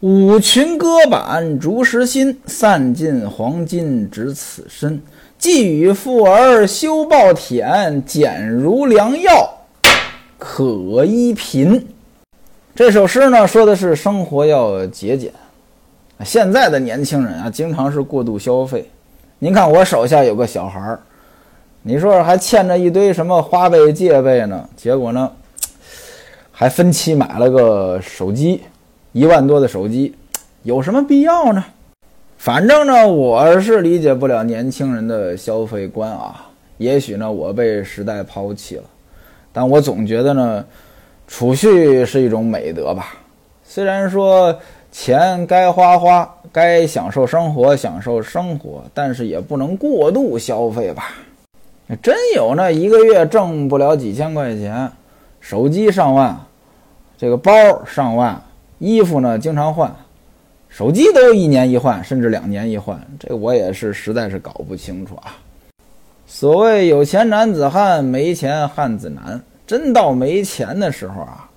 五群歌板逐时新，散尽黄金值此身。寄与妇儿休报忝，简如良药可医贫。这首诗呢，说的是生活要节俭。现在的年轻人啊，经常是过度消费。您看我手下有个小孩儿，你说还欠着一堆什么花呗、借呗呢？结果呢，还分期买了个手机。一万多的手机，有什么必要呢？反正呢，我是理解不了年轻人的消费观啊。也许呢，我被时代抛弃了，但我总觉得呢，储蓄是一种美德吧。虽然说钱该花花，该享受生活享受生活，但是也不能过度消费吧。真有那一个月挣不了几千块钱，手机上万，这个包上万。衣服呢，经常换，手机都一年一换，甚至两年一换，这我也是实在是搞不清楚啊。所谓有钱男子汉，没钱汉子难。真到没钱的时候啊，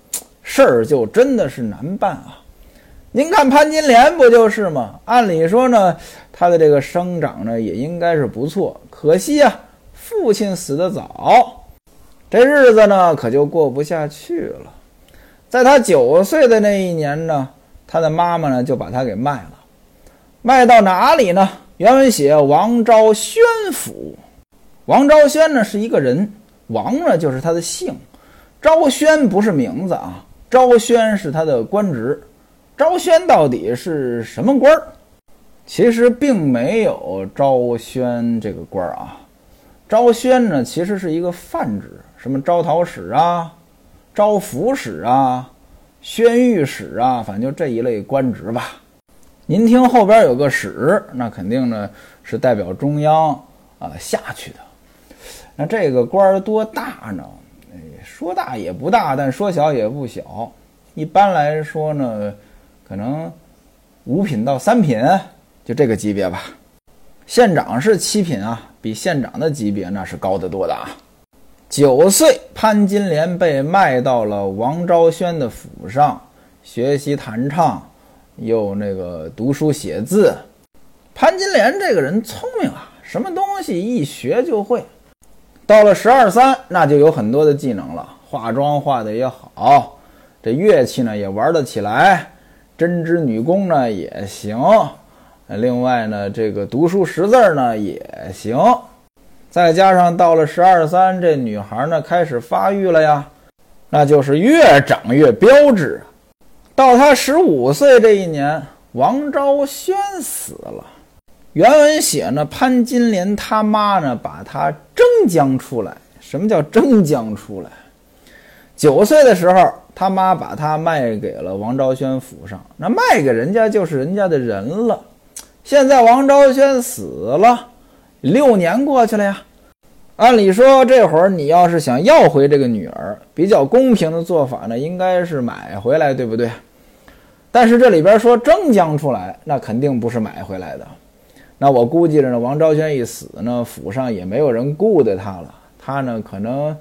事儿就真的是难办啊。您看潘金莲不就是吗？按理说呢，他的这个生长呢也应该是不错，可惜啊，父亲死得早，这日子呢可就过不下去了。在他九岁的那一年呢，他的妈妈呢就把他给卖了，卖到哪里呢？原文写王昭宣府，王昭宣呢是一个人，王呢就是他的姓，昭宣不是名字啊，昭宣是他的官职。昭宣到底是什么官儿？其实并没有昭宣这个官儿啊，昭宣呢其实是一个泛指，什么招讨使啊。招抚使啊，宣谕使啊，反正就这一类官职吧。您听后边有个使，那肯定呢是代表中央啊下去的。那这个官多大呢？说大也不大，但说小也不小。一般来说呢，可能五品到三品，就这个级别吧。县长是七品啊，比县长的级别那是高得多的啊。九岁，潘金莲被卖到了王昭宣的府上学习弹唱，又那个读书写字。潘金莲这个人聪明啊，什么东西一学就会。到了十二三，那就有很多的技能了，化妆化的也好，这乐器呢也玩得起来，针织女工呢也行。另外呢，这个读书识字呢也行。再加上到了十二三，这女孩呢开始发育了呀，那就是越长越标致。到她十五岁这一年，王昭宣死了。原文写呢，潘金莲他妈呢把她征将出来。什么叫征将出来？九岁的时候，他妈把她卖给了王昭宣府上。那卖给人家就是人家的人了。现在王昭宣死了。六年过去了呀，按理说这会儿你要是想要回这个女儿，比较公平的做法呢，应该是买回来，对不对？但是这里边说征将出来，那肯定不是买回来的。那我估计着呢，王昭宣一死呢，府上也没有人顾得他了，他呢可能，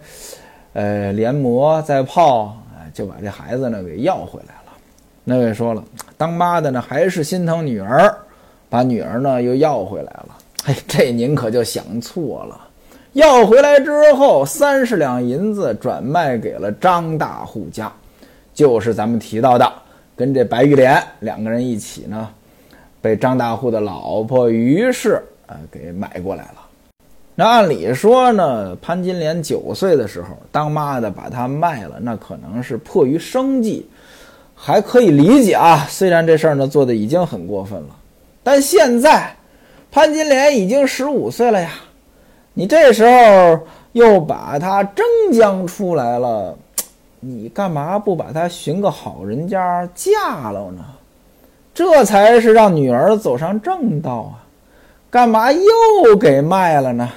呃，连磨再泡，就把这孩子呢给要回来了。那位说了，当妈的呢还是心疼女儿，把女儿呢又要回来了。这您可就想错了。要回来之后，三十两银子转卖给了张大户家，就是咱们提到的，跟这白玉莲两个人一起呢，被张大户的老婆于氏啊给买过来了。那按理说呢，潘金莲九岁的时候，当妈的把她卖了，那可能是迫于生计，还可以理解啊。虽然这事儿呢做的已经很过分了，但现在。潘金莲已经十五岁了呀，你这时候又把她征将出来了，你干嘛不把她寻个好人家嫁了呢？这才是让女儿走上正道啊！干嘛又给卖了呢？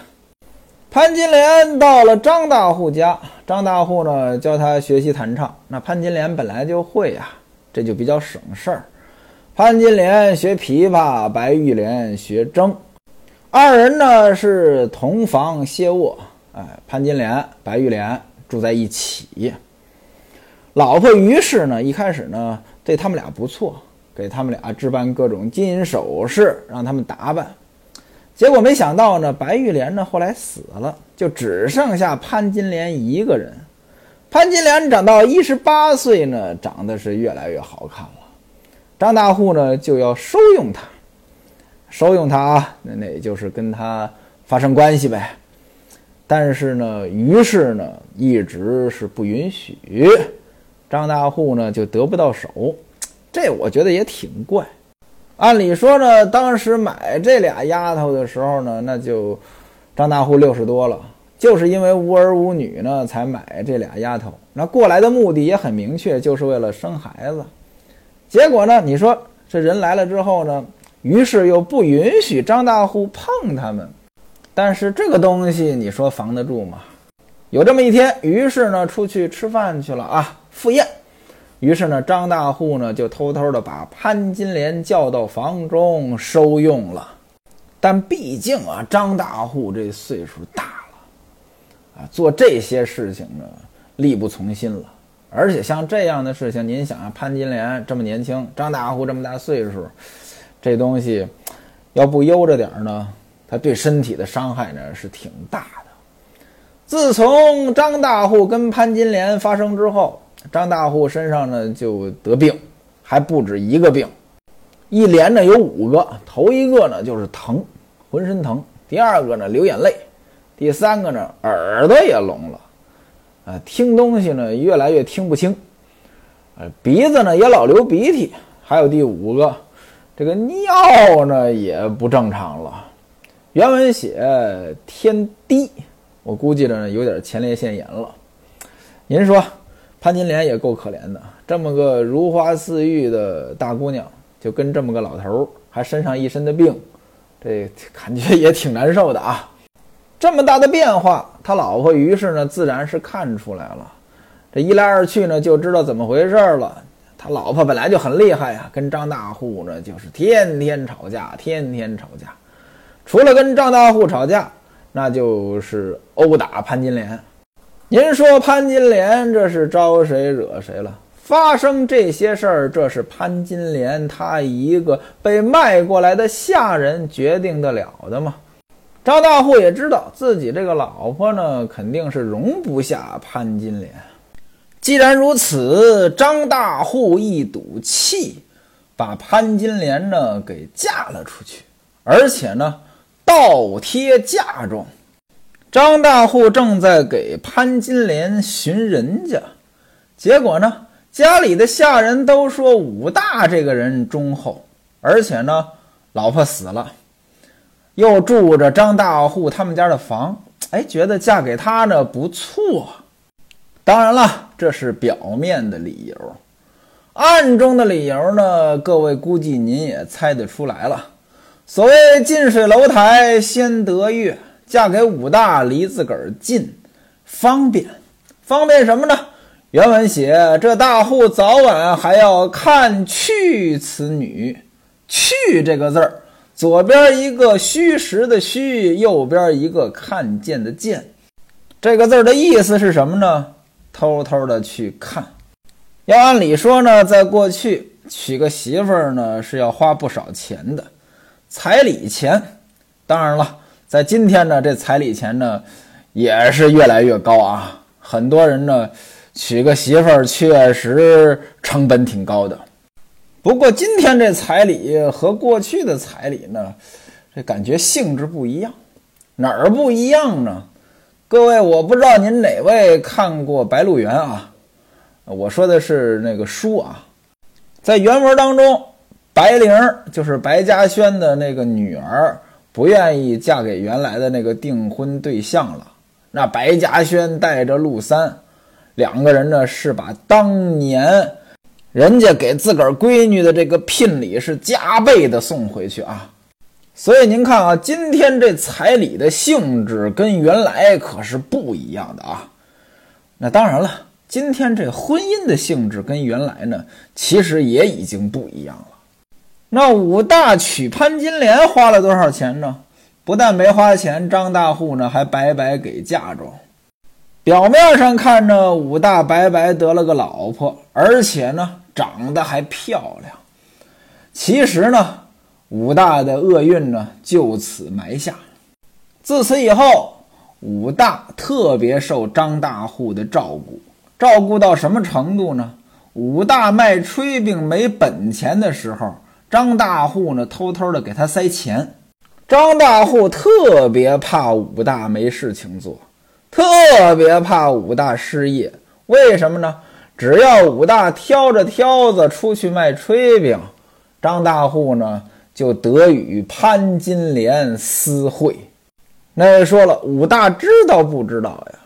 潘金莲到了张大户家，张大户呢教她学习弹唱，那潘金莲本来就会呀，这就比较省事儿。潘金莲学琵琶，白玉莲学筝，二人呢是同房歇卧。哎，潘金莲、白玉莲住在一起。老婆于氏呢，一开始呢对他们俩不错，给他们俩置办各种金银首饰，让他们打扮。结果没想到呢，白玉莲呢后来死了，就只剩下潘金莲一个人。潘金莲长到一十八岁呢，长得是越来越好看了。张大户呢就要收用他，收用他啊，那那也就是跟他发生关系呗。但是呢，于是呢一直是不允许，张大户呢就得不到手。这我觉得也挺怪。按理说呢，当时买这俩丫头的时候呢，那就张大户六十多了。就是因为无儿无女呢，才买这俩丫头。那过来的目的也很明确，就是为了生孩子。结果呢，你说这人来了之后呢，于是又不允许张大户碰他们。但是这个东西，你说防得住吗？有这么一天，于是呢，出去吃饭去了啊，赴宴。于是呢，张大户呢就偷偷的把潘金莲叫到房中收用了。但毕竟啊，张大户这岁数大了。啊，做这些事情呢，力不从心了。而且像这样的事情，您想啊，潘金莲这么年轻，张大户这么大岁数，这东西要不悠着点儿呢，他对身体的伤害呢是挺大的。自从张大户跟潘金莲发生之后，张大户身上呢就得病，还不止一个病，一连呢有五个。头一个呢就是疼，浑身疼；第二个呢流眼泪。第三个呢，耳朵也聋了，啊，听东西呢越来越听不清，呃，鼻子呢也老流鼻涕，还有第五个，这个尿呢也不正常了。原文写天低，我估计着有点前列腺炎了。您说，潘金莲也够可怜的，这么个如花似玉的大姑娘，就跟这么个老头儿，还身上一身的病，这感觉也挺难受的啊。这么大的变化，他老婆于是呢，自然是看出来了。这一来二去呢，就知道怎么回事了。他老婆本来就很厉害呀，跟张大户呢就是天天吵架，天天吵架。除了跟张大户吵架，那就是殴打潘金莲。您说潘金莲这是招谁惹谁了？发生这些事儿，这是潘金莲她一个被卖过来的下人决定得了的吗？张大户也知道自己这个老婆呢，肯定是容不下潘金莲。既然如此，张大户一赌气，把潘金莲呢给嫁了出去，而且呢倒贴嫁妆。张大户正在给潘金莲寻人家，结果呢家里的下人都说武大这个人忠厚，而且呢老婆死了。又住着张大户他们家的房，哎，觉得嫁给他呢不错。当然了，这是表面的理由，暗中的理由呢，各位估计您也猜得出来了。所谓近水楼台先得月，嫁给武大离自个儿近，方便，方便什么呢？原文写这大户早晚还要看去此女，去这个字儿。左边一个虚实的虚，右边一个看见的见，这个字的意思是什么呢？偷偷的去看。要按理说呢，在过去娶个媳妇儿呢是要花不少钱的，彩礼钱。当然了，在今天呢，这彩礼钱呢也是越来越高啊。很多人呢娶个媳妇儿确实成本挺高的。不过今天这彩礼和过去的彩礼呢，这感觉性质不一样，哪儿不一样呢？各位，我不知道您哪位看过《白鹿原》啊？我说的是那个书啊，在原文当中，白灵就是白嘉轩的那个女儿，不愿意嫁给原来的那个订婚对象了。那白嘉轩带着陆三，两个人呢是把当年。人家给自个儿闺女的这个聘礼是加倍的送回去啊，所以您看啊，今天这彩礼的性质跟原来可是不一样的啊。那当然了，今天这婚姻的性质跟原来呢，其实也已经不一样了。那武大娶潘金莲花了多少钱呢？不但没花钱，张大户呢还白白给嫁妆。表面上看着武大白白得了个老婆，而且呢。长得还漂亮，其实呢，武大的厄运呢就此埋下。自此以后，武大特别受张大户的照顾，照顾到什么程度呢？武大卖炊饼没本钱的时候，张大户呢偷偷的给他塞钱。张大户特别怕武大没事情做，特别怕武大失业。为什么呢？只要武大挑着挑子出去卖炊饼，张大户呢就得与潘金莲私会。那说了，武大知道不知道呀？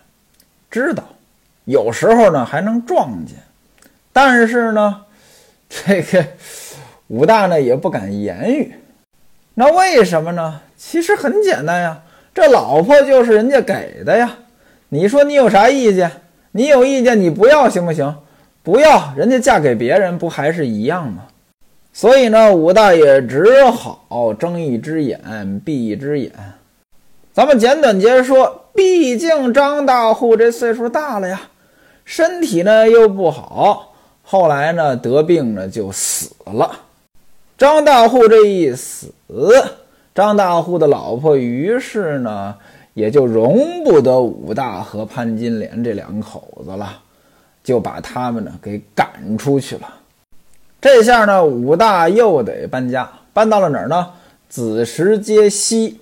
知道，有时候呢还能撞见。但是呢，这个武大呢也不敢言语。那为什么呢？其实很简单呀，这老婆就是人家给的呀。你说你有啥意见？你有意见你不要行不行？不要，人家嫁给别人不还是一样吗？所以呢，武大爷只好睁一只眼闭一只眼。咱们简短截说，毕竟张大户这岁数大了呀，身体呢又不好，后来呢得病呢就死了。张大户这一死，张大户的老婆于是呢也就容不得武大和潘金莲这两口子了，就把他们呢给赶出去了。这下呢，武大又得搬家，搬到了哪儿呢？子时街西，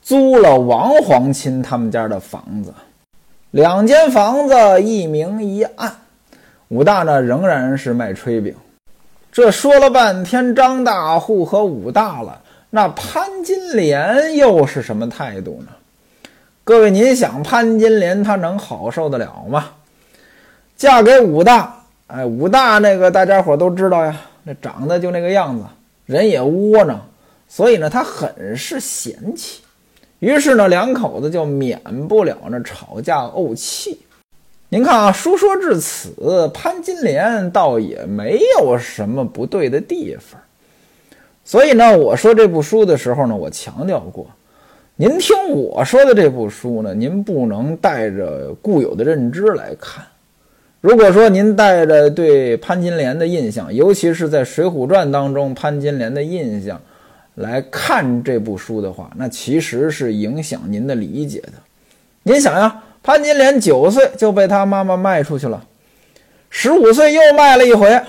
租了王皇亲他们家的房子，两间房子一明一暗。武大呢仍然是卖炊饼。这说了半天张大户和武大了，那潘金莲又是什么态度呢？各位，您想潘金莲她能好受得了吗？嫁给武大，哎，武大那个大家伙都知道呀，那长得就那个样子，人也窝囊，所以呢，他很是嫌弃。于是呢，两口子就免不了那吵架怄气。您看啊，书说至此，潘金莲倒也没有什么不对的地方。所以呢，我说这部书的时候呢，我强调过，您听我说的这部书呢，您不能带着固有的认知来看。如果说您带着对潘金莲的印象，尤其是在《水浒传》当中潘金莲的印象来看这部书的话，那其实是影响您的理解的。您想呀。潘金莲九岁就被他妈妈卖出去了，十五岁又卖了一回。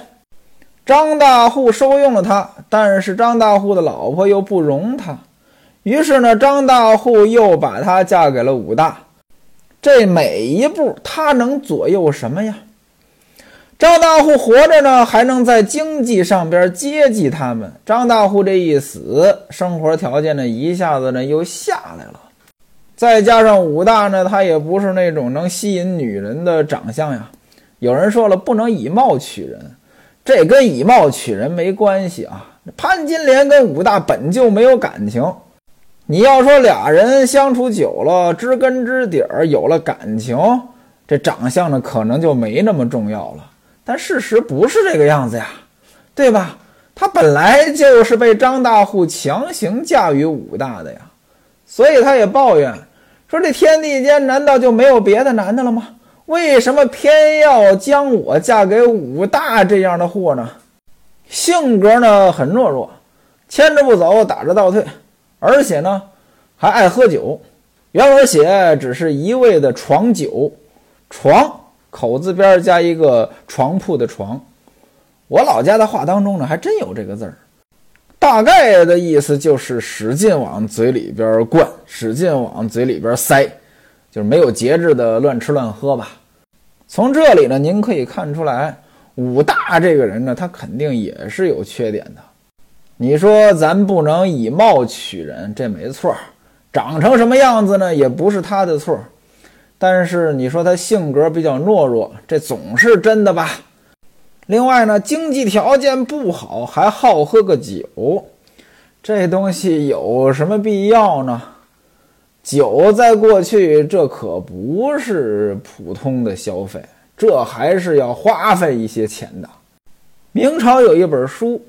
张大户收用了他，但是张大户的老婆又不容他，于是呢，张大户又把她嫁给了武大。这每一步他能左右什么呀？张大户活着呢，还能在经济上边接济他们。张大户这一死，生活条件呢一下子呢又下来了。再加上武大呢，他也不是那种能吸引女人的长相呀。有人说了，不能以貌取人，这跟以貌取人没关系啊。潘金莲跟武大本就没有感情，你要说俩人相处久了，知根知底儿，有了感情，这长相呢可能就没那么重要了。但事实不是这个样子呀，对吧？他本来就是被张大户强行嫁与武大的呀，所以他也抱怨。说这天地间难道就没有别的男的了吗？为什么偏要将我嫁给武大这样的货呢？性格呢很懦弱，牵着不走，打着倒退，而且呢还爱喝酒。原文写只是一味的床酒，床口字边加一个床铺的床。我老家的话当中呢还真有这个字儿。大概的意思就是使劲往嘴里边灌，使劲往嘴里边塞，就是没有节制的乱吃乱喝吧。从这里呢，您可以看出来，武大这个人呢，他肯定也是有缺点的。你说咱不能以貌取人，这没错。长成什么样子呢，也不是他的错。但是你说他性格比较懦弱，这总是真的吧？另外呢，经济条件不好，还好喝个酒，这东西有什么必要呢？酒在过去这可不是普通的消费，这还是要花费一些钱的。明朝有一本书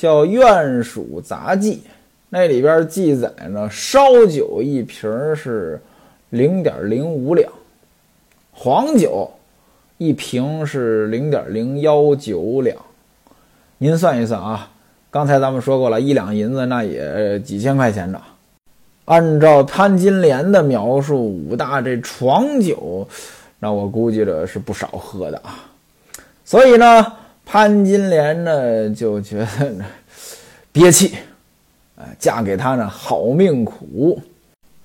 叫《院属杂记》，那里边记载呢，烧酒一瓶是零点零五两，黄酒。一瓶是零点零幺九两，您算一算啊，刚才咱们说过了，一两银子那也几千块钱呢。按照潘金莲的描述，武大这床酒，那我估计着是不少喝的啊。所以呢，潘金莲呢就觉得憋气，哎，嫁给他呢好命苦。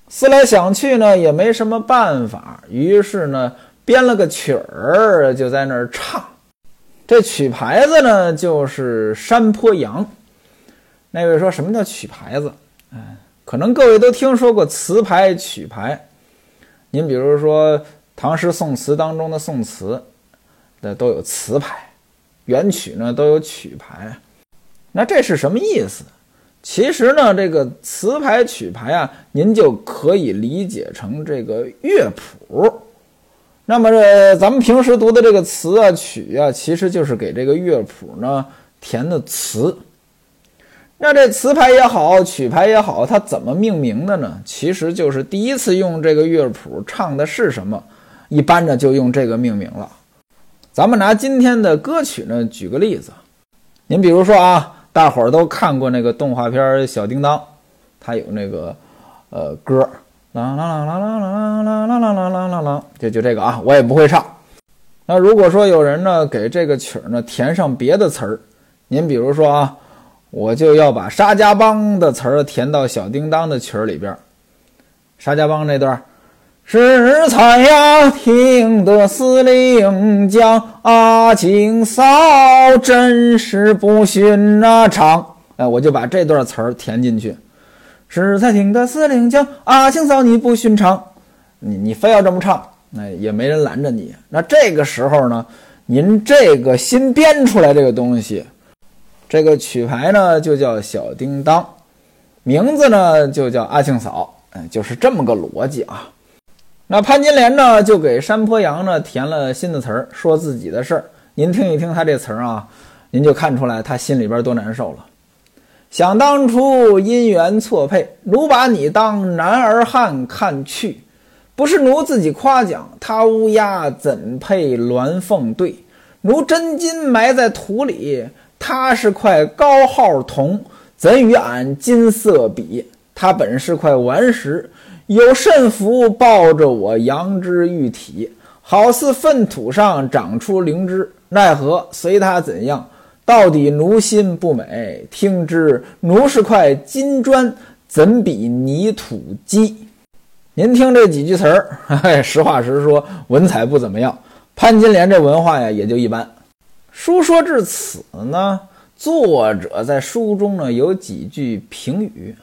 思来想去呢，也没什么办法，于是呢编了个曲儿，就在那儿唱。这曲牌子呢就是《山坡羊》。那位说什么叫曲牌子？哎。可能各位都听说过词牌、曲牌，您比如说唐诗宋词当中的宋词那都有词牌，元曲呢都有曲牌。那这是什么意思？其实呢，这个词牌、曲牌啊，您就可以理解成这个乐谱。那么这咱们平时读的这个词啊、曲啊，其实就是给这个乐谱呢填的词。那这词牌也好，曲牌也好，它怎么命名的呢？其实就是第一次用这个乐谱唱的是什么，一般呢就用这个命名了。咱们拿今天的歌曲呢举个例子，您比如说啊，大伙儿都看过那个动画片《小叮当》，它有那个呃歌，啦啦啦啦啦啦啦啦啦啦啦啦，就就这个啊，我也不会唱。那如果说有人呢给这个曲儿呢填上别的词儿，您比如说啊。我就要把沙家浜的词儿填到小叮当的曲儿里边。沙家浜那段，是才呀，听得司令讲，阿庆嫂真是不寻常。哎，我就把这段词儿填进去。是才听得司令讲，阿庆嫂你不寻常。你你非要这么唱，那也没人拦着你。那这个时候呢，您这个新编出来这个东西。这个曲牌呢就叫小叮当，名字呢就叫阿庆嫂，哎，就是这么个逻辑啊。那潘金莲呢就给山坡羊呢填了新的词儿，说自己的事儿。您听一听他这词儿啊，您就看出来他心里边多难受了。想当初姻缘错配，奴把你当男儿汉看去，不是奴自己夸奖，他乌鸦怎配鸾凤对？奴真金埋在土里。他是块高号铜，怎与俺金色比？他本是块顽石，有甚福抱着我羊之玉体，好似粪土上长出灵芝。奈何随他怎样，到底奴心不美。听之，奴是块金砖，怎比泥土鸡？您听这几句词儿，实话实说，文采不怎么样。潘金莲这文化呀，也就一般。书说至此呢，作者在书中呢有几句评语。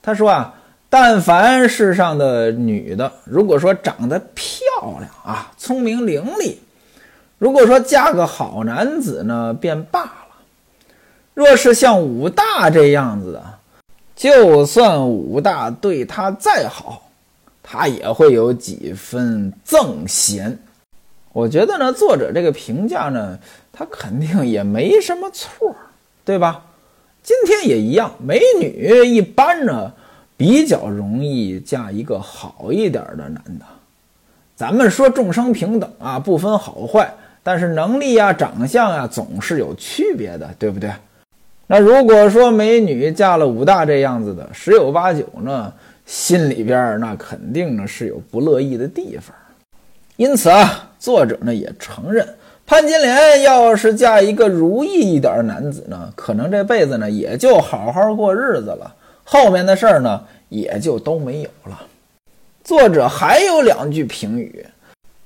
他说啊，但凡世上的女的，如果说长得漂亮啊，聪明伶俐，如果说嫁个好男子呢，便罢了；若是像武大这样子的，就算武大对她再好，她也会有几分憎嫌。我觉得呢，作者这个评价呢。他肯定也没什么错，对吧？今天也一样，美女一般呢比较容易嫁一个好一点的男的。咱们说众生平等啊，不分好坏，但是能力呀、长相呀总是有区别的，对不对？那如果说美女嫁了武大这样子的，十有八九呢心里边那肯定呢是有不乐意的地方。因此啊，作者呢也承认。潘金莲要是嫁一个如意一点的男子呢，可能这辈子呢也就好好过日子了，后面的事儿呢也就都没有了。作者还有两句评语：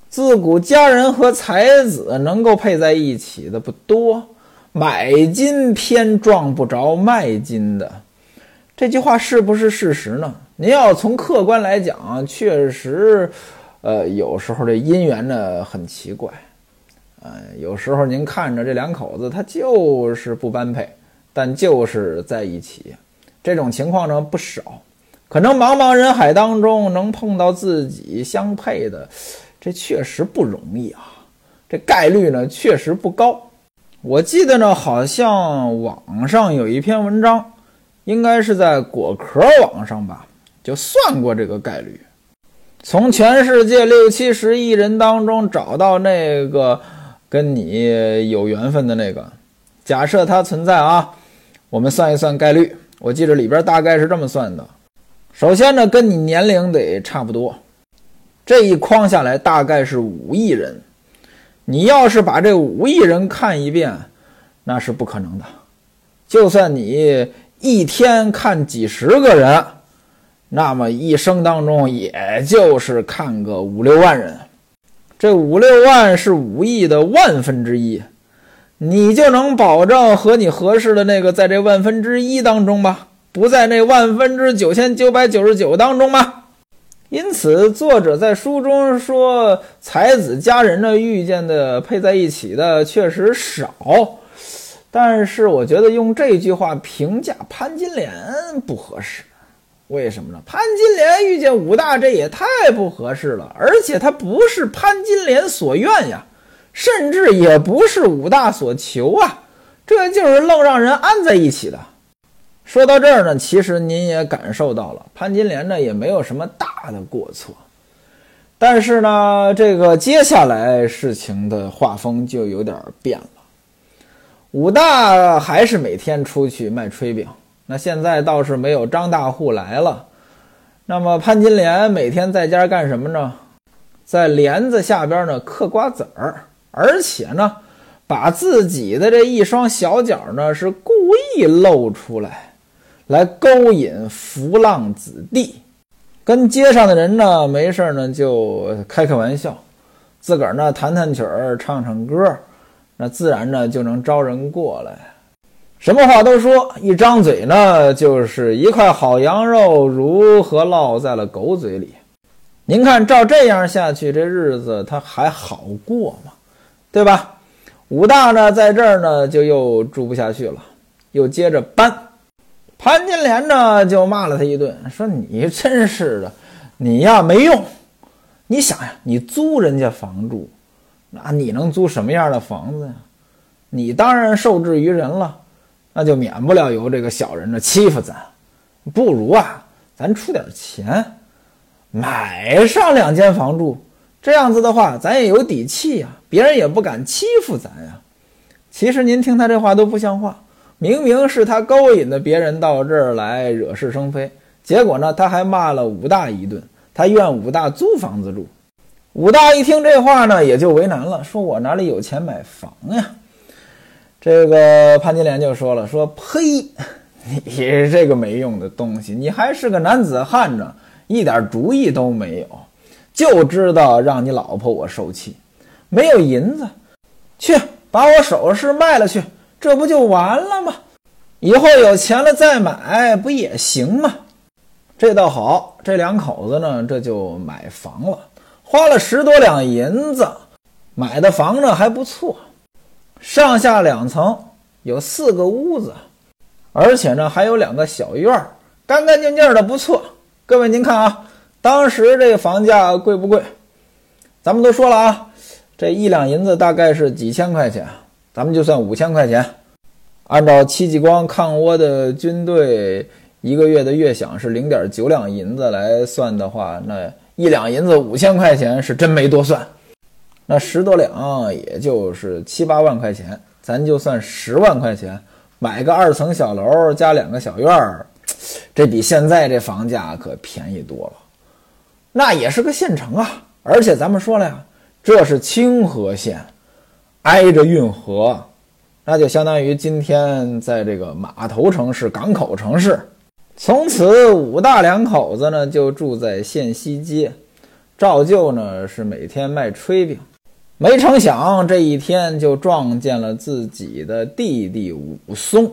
自古佳人和才子能够配在一起的不多，买金偏撞不着卖金的。这句话是不是事实呢？您要从客观来讲，确实，呃，有时候这姻缘呢很奇怪。呃，有时候您看着这两口子，他就是不般配，但就是在一起，这种情况呢不少。可能茫茫人海当中能碰到自己相配的，这确实不容易啊。这概率呢确实不高。我记得呢，好像网上有一篇文章，应该是在果壳网上吧，就算过这个概率，从全世界六七十亿人当中找到那个。跟你有缘分的那个，假设它存在啊，我们算一算概率，我记着里边大概是这么算的。首先呢，跟你年龄得差不多，这一框下来大概是五亿人。你要是把这五亿人看一遍，那是不可能的。就算你一天看几十个人，那么一生当中也就是看个五六万人。这五六万是五亿的万分之一。你就能保证和你合适的那个在这万分之一当中吗？不在那万分之九千九百九十九当中吗？因此，作者在书中说才子佳人呢遇见的配在一起的确实少，但是我觉得用这句话评价潘金莲不合适。为什么呢？潘金莲遇见武大这也太不合适了，而且他不是潘金莲所愿呀。甚至也不是武大所求啊，这就是愣让人安在一起的。说到这儿呢，其实您也感受到了，潘金莲呢也没有什么大的过错。但是呢，这个接下来事情的画风就有点变了。武大还是每天出去卖炊饼，那现在倒是没有张大户来了。那么潘金莲每天在家干什么呢？在帘子下边呢嗑瓜子儿。而且呢，把自己的这一双小脚呢是故意露出来，来勾引浮浪子弟，跟街上的人呢没事呢就开开玩笑，自个儿呢弹弹曲儿，唱唱歌，那自然呢就能招人过来。什么话都说，一张嘴呢就是一块好羊肉如何落在了狗嘴里。您看，照这样下去，这日子他还好过吗？对吧？武大呢，在这儿呢，就又住不下去了，又接着搬。潘金莲呢，就骂了他一顿，说：“你真是的，你呀没用。你想呀，你租人家房住，那你能租什么样的房子呀？你当然受制于人了，那就免不了有这个小人呢欺负咱。不如啊，咱出点钱，买上两间房住。”这样子的话，咱也有底气呀，别人也不敢欺负咱呀。其实您听他这话都不像话，明明是他勾引的别人到这儿来惹是生非，结果呢，他还骂了武大一顿，他怨武大租房子住。武大一听这话呢，也就为难了，说我哪里有钱买房呀？这个潘金莲就说了，说呸，你这个没用的东西，你还是个男子汉呢，一点主意都没有。就知道让你老婆我受气，没有银子，去把我首饰卖了去，这不就完了吗？以后有钱了再买不也行吗？这倒好，这两口子呢这就买房了，花了十多两银子，买的房呢还不错，上下两层，有四个屋子，而且呢还有两个小院儿，干干净净的不错。各位您看啊。当时这个房价贵不贵？咱们都说了啊，这一两银子大概是几千块钱，咱们就算五千块钱。按照戚继光抗倭的军队一个月的月饷是零点九两银子来算的话，那一两银子五千块钱是真没多算。那十多两也就是七八万块钱，咱就算十万块钱买个二层小楼加两个小院儿，这比现在这房价可便宜多了。那也是个县城啊，而且咱们说了呀，这是清河县，挨着运河，那就相当于今天在这个码头城市、港口城市。从此，武大两口子呢就住在县西街，照旧呢是每天卖炊饼。没成想这一天就撞见了自己的弟弟武松。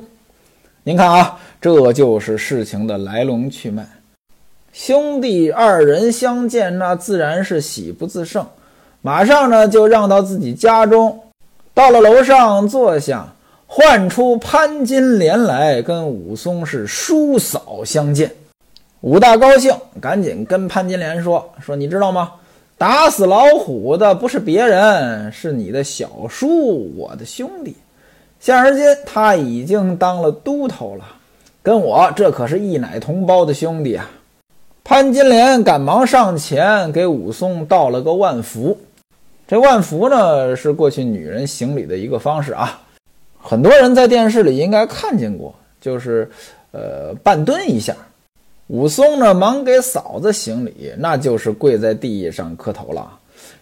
您看啊，这就是事情的来龙去脉。兄弟二人相见，那自然是喜不自胜。马上呢，就让到自己家中，到了楼上坐下，唤出潘金莲来，跟武松是叔嫂相见。武大高兴，赶紧跟潘金莲说：“说你知道吗？打死老虎的不是别人，是你的小叔，我的兄弟。现而今他已经当了都头了，跟我这可是一奶同胞的兄弟啊。”潘金莲赶忙上前给武松道了个万福。这万福呢，是过去女人行礼的一个方式啊。很多人在电视里应该看见过，就是呃半蹲一下。武松呢，忙给嫂子行礼，那就是跪在地上磕头了。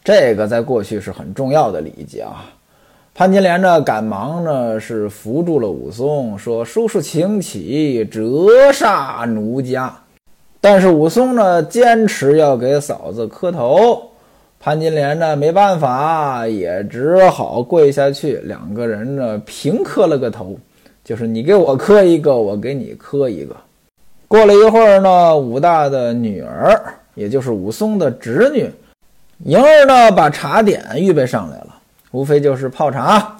这个在过去是很重要的礼节啊。潘金莲呢，赶忙呢是扶住了武松，说：“叔叔请起，折煞奴家。”但是武松呢，坚持要给嫂子磕头。潘金莲呢，没办法，也只好跪下去。两个人呢，平磕了个头，就是你给我磕一个，我给你磕一个。过了一会儿呢，武大的女儿，也就是武松的侄女莹儿呢，把茶点预备上来了，无非就是泡茶、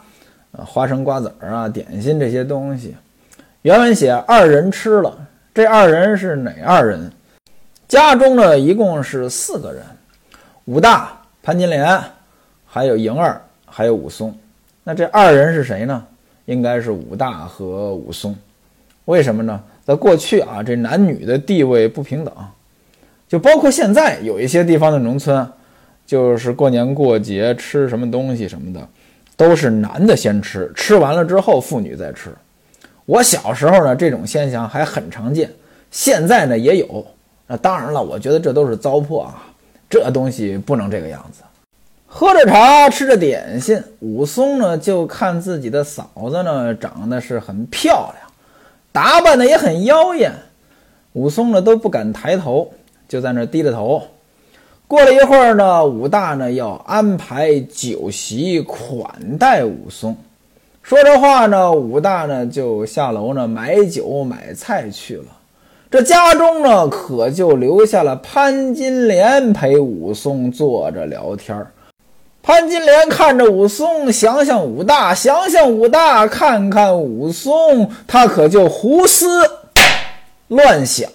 呃花生瓜子儿啊、点心这些东西。原文写二人吃了，这二人是哪二人？家中呢，一共是四个人：武大、潘金莲，还有莹儿，还有武松。那这二人是谁呢？应该是武大和武松。为什么呢？在过去啊，这男女的地位不平等，就包括现在有一些地方的农村，就是过年过节吃什么东西什么的，都是男的先吃，吃完了之后妇女再吃。我小时候呢，这种现象还很常见，现在呢也有。那当然了，我觉得这都是糟粕啊，这东西不能这个样子。喝着茶，吃着点心，武松呢就看自己的嫂子呢长得是很漂亮。打扮的也很妖艳，武松呢都不敢抬头，就在那低着头。过了一会儿呢，武大呢要安排酒席款待武松。说着话呢，武大呢就下楼呢买酒买菜去了。这家中呢可就留下了潘金莲陪武松坐着聊天儿。潘金莲看着武松，想想武大，想想武大，看看武松，他可就胡思乱想。